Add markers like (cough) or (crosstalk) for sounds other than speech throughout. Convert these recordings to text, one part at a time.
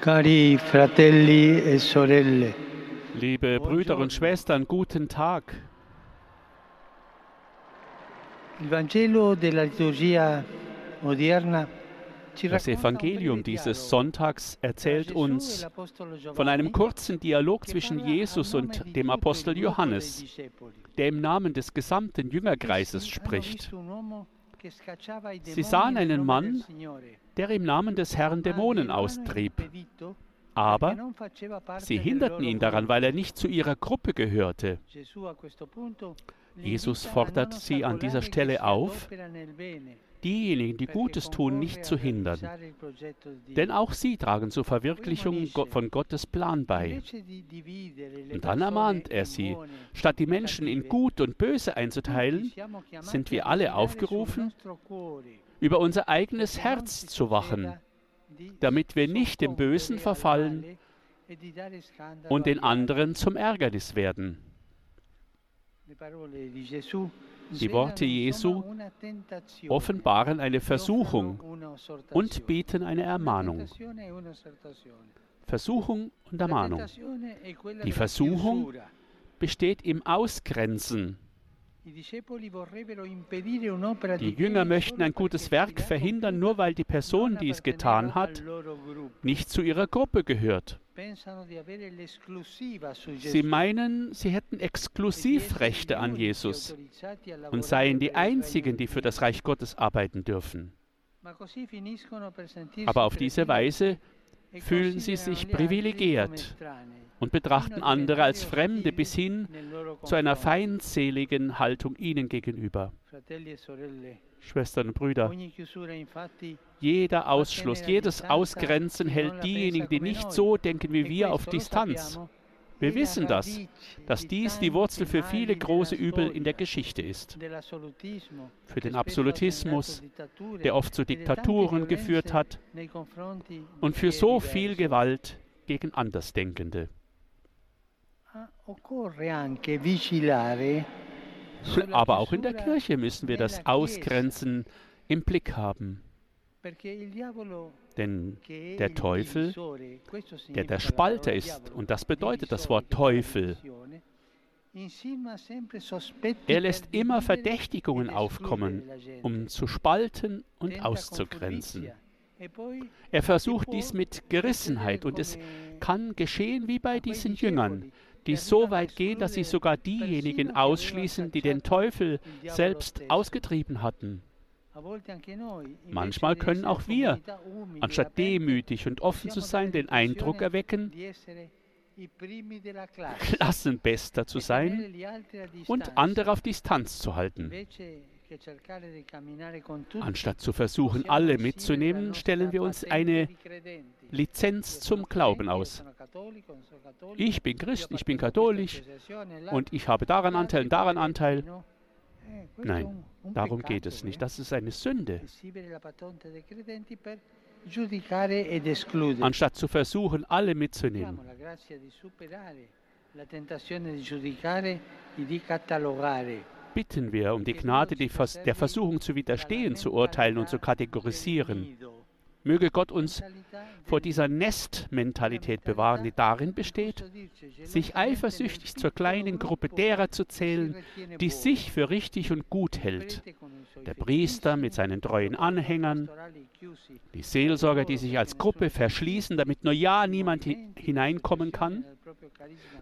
Cari fratelli e sorelle, Liebe Brüder und Schwestern, guten Tag. Das Evangelium dieses Sonntags erzählt uns e von einem kurzen Dialog che zwischen Jesus und dem tutto Apostel Johannes, der im Namen des gesamten Jüngerkreises spricht. Sie sahen einen Mann, der im Namen des Herrn Dämonen austrieb. Aber sie hinderten ihn daran, weil er nicht zu ihrer Gruppe gehörte. Jesus fordert sie an dieser Stelle auf, diejenigen, die Gutes tun, nicht zu hindern. Denn auch sie tragen zur Verwirklichung von Gottes Plan bei. Und dann ermahnt er sie, statt die Menschen in Gut und Böse einzuteilen, sind wir alle aufgerufen, über unser eigenes Herz zu wachen, damit wir nicht dem Bösen verfallen und den anderen zum Ärgernis werden. Die Worte Jesu offenbaren eine e Versuchung und bieten eine Ermahnung. Versuchung und Ermahnung Die Versuchung besteht im Ausgrenzen. Die Jünger möchten ein gutes Werk verhindern, nur weil die Person, die es getan hat, nicht zu ihrer Gruppe gehört. Sie meinen, sie hätten Exklusivrechte an Jesus und seien die einzigen, di die für das Reich Gottes arbeiten dürfen. Aber auf diese Weise e fühlen sie sich privilegiert und betrachten andere als Fremde bis hin zu einer feindseligen Haltung ihnen gegenüber. Schwestern und Brüder, jeder Ausschluss, jedes Ausgrenzen hält diejenigen, die nicht so denken wie e wir, auf Distanz. Wir wissen das, dass di dies die Wurzel für viele große Übel in der Geschichte ist, für den Absolutismus, der oft zu e Diktaturen geführt hat und für so viel. Gewalt gegen Andersdenkende. Ah, Occorre anche vigilare Aber auch in der Kirche müssen wir das Ausgrenzen im Blick haben. Denn der Teufel, der der Spalter ist, und das bedeutet das Wort Teufel, er lässt immer Verdächtigungen ed aufkommen, um zu spalten und auszugrenzen. e Er versucht dies mit Gerissenheit und es kann geschehen wie bei diesen Jüngern, die so weit gehen, dass sie sogar diejenigen ausschließen, die den Teufel selbst ausgetrieben hatten. Manchmal können auch wir, Anstatt demütig und offen zu sein, den Eindruck erwecken, (laughs) Klassenbester zu sein und andere auf Distanz zu halten. Anstatt zu versuchen, alle mitzunehmen, stellen wir uns eine. Lizenz zum Glauben aus. Ich bin Christ, ich bin katholisch und ich habe daran Anteil und daran Anteil. Nein, darum geht es nicht. Das ist eine Sünde. Anstatt zu versuchen, alle mitzunehmen. Bitten wir um die Gnade, die Vers der Versuchung zu widerstehen, zu urteilen und zu kategorisieren. Möge Gott uns vor dieser Nestmentalität bewahren, die darin besteht, sich eifersüchtig zur kleinen Gruppe derer zu zählen, die sich für richtig und gut hält. Der Priester mit seinen treuen Anhängern, die Seelsorger, die sich als Gruppe verschließen, damit nur ja niemand hi hineinkommen kann,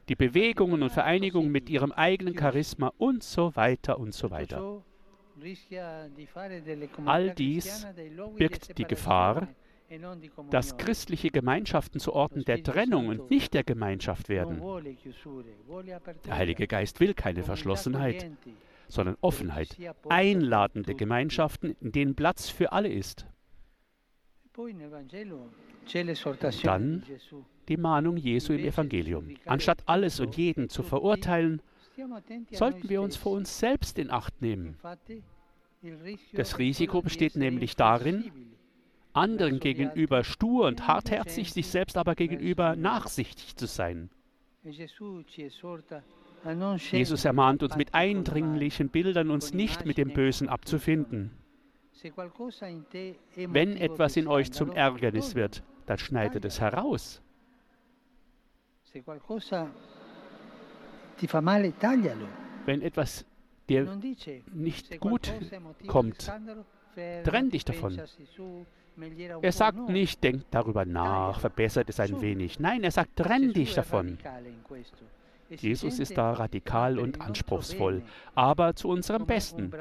die Bewegungen und Vereinigungen mit ihrem eigenen Charisma und so weiter und so weiter. All dies birgt die Gefahr, dass christliche Gemeinschaften zu Orten der Trennung und nicht der Gemeinschaft werden. Der Heilige Geist will keine Verschlossenheit, sondern Offenheit, einladende Gemeinschaften, in denen Platz für alle ist. Dann die Mahnung Jesu im Evangelium. Anstatt alles und jeden zu verurteilen, sollten wir uns vor uns selbst in Acht nehmen. Das Risiko besteht nämlich darin, anderen gegenüber stur und hartherzig, sich selbst aber gegenüber nachsichtig zu sein. Jesus ermahnt uns mit eindringlichen Bildern, uns nicht mit dem Bösen abzufinden. Wenn etwas in euch zum Ärgernis wird, dann schneidet es heraus. Wenn etwas dir nicht gut kommt, trenn dich davon. Er sagt nicht, denk darüber nach, verbessert es ein wenig. Nein, er sagt, trenn dich davon. Jesus ist da radikal und anspruchsvoll, aber zu unserem Besten,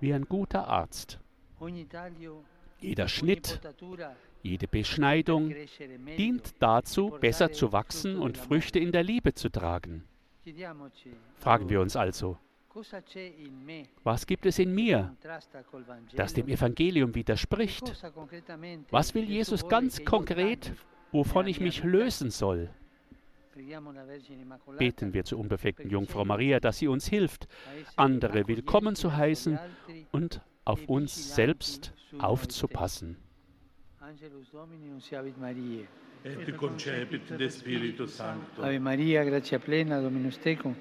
wie ein guter Arzt. Jeder Schnitt, jede Beschneidung dient dazu, besser zu wachsen und Früchte in der Liebe zu tragen. Fragen wir uns also, was gibt es in mir, das dem Evangelium widerspricht? Was will Jesus ganz konkret, wovon ich mich lösen soll? Beten wir zur unbefleckten Jungfrau Maria, dass sie uns hilft, andere willkommen zu heißen und auf uns selbst aufzupassen. Angelus Domini, unciavit Mariae. et concepit de Spiritu Sancto. Ave Maria, grazia plena, Dominus tecum,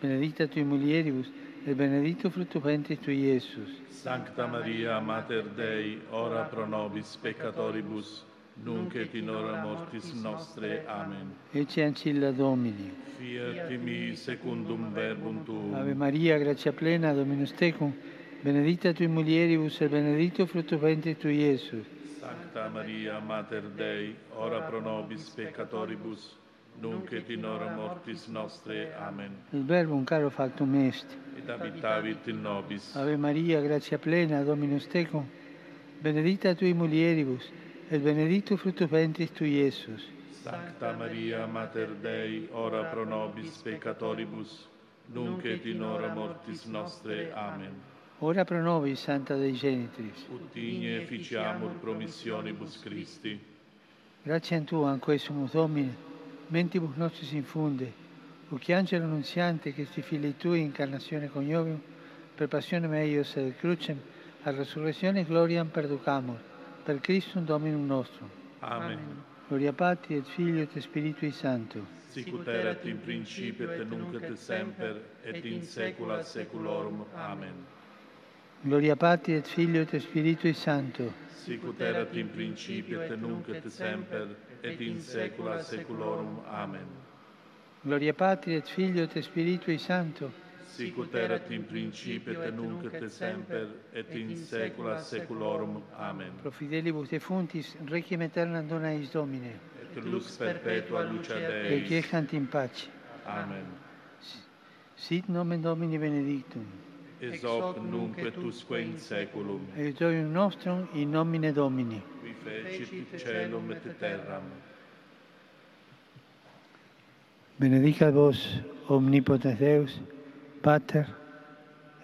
benedicta tui mulieribus, et benedictus fructus ventris tui, Iesus. Sancta Maria, Mater Dei, ora pro nobis peccatoribus, nunc et in hora mortis nostre. Amen. Ecce ancilla Domini. Fiat mi secundum verbum tuum. Ave Maria, grazia plena, Dominus tecum, benedicta tui mulieribus, et benedictus fructus ventris tui, Iesus. Sancta Maria, Mater Dei, ora pro nobis peccatoribus, nunc et in hora mortis nostre. Amen. Il Verbum caro factum est. Et habitavit in nobis. Ave Maria, grazia plena, Dominus tecum, benedicta tui mulieribus, et benedictus fructus ventris tui, Iesus. Sancta Maria, Mater Dei, ora pro nobis peccatoribus, nunc et in hora mortis nostre. Amen. Ora pro nobis, Santa Dei Genitris. Ut igne ficiamur promissionibus Christi. Grazie a Tu, anquessumus Domine, mentibus nostris infunde, uc angelo nunziante, che sti fili Tui incarnazione coniovium, per passione meius et crucem, a resurrezione gloriam perducamur, per Christum Dominum nostrum. Amen. Gloria Patri et Filio et Spiritui Sancto. Sic ut erat in principio et nunc et semper et in saecula saeculorum. Amen. Gloria Patri et Filio et Spiritui Sancto. Sic ut erat in principio et nunc et semper et in saecula saeculorum. Amen. Gloria Patri et Filio et Spiritui Sancto. Sic ut erat in principio et nunc et semper et in saecula saeculorum. Amen. Pro fidelibus defuntis, requiem aeternam dona eis Domine. Et lux perpetua luce Et Dei. quiescant in pace. Amen. Sit nomen Domini benedictum. Ex hoc nunc et usque in saeculum. Aiutorium nostrum in nomine Domini. Qui fecit celum et terram. Benedicat vos omnipotens Deus, Pater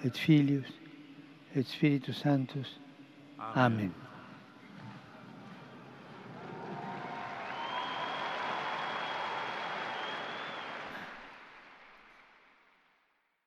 et Filius et Spiritus Sanctus. Amen.